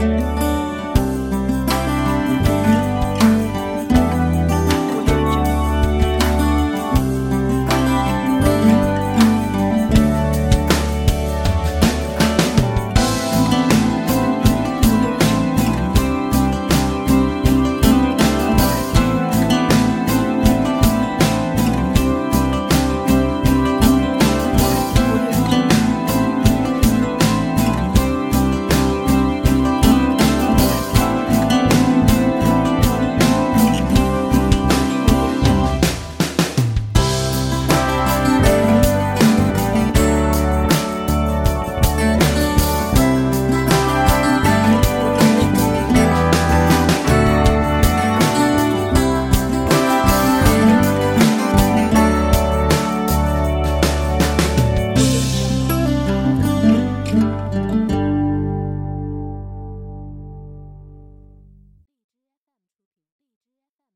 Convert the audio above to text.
Música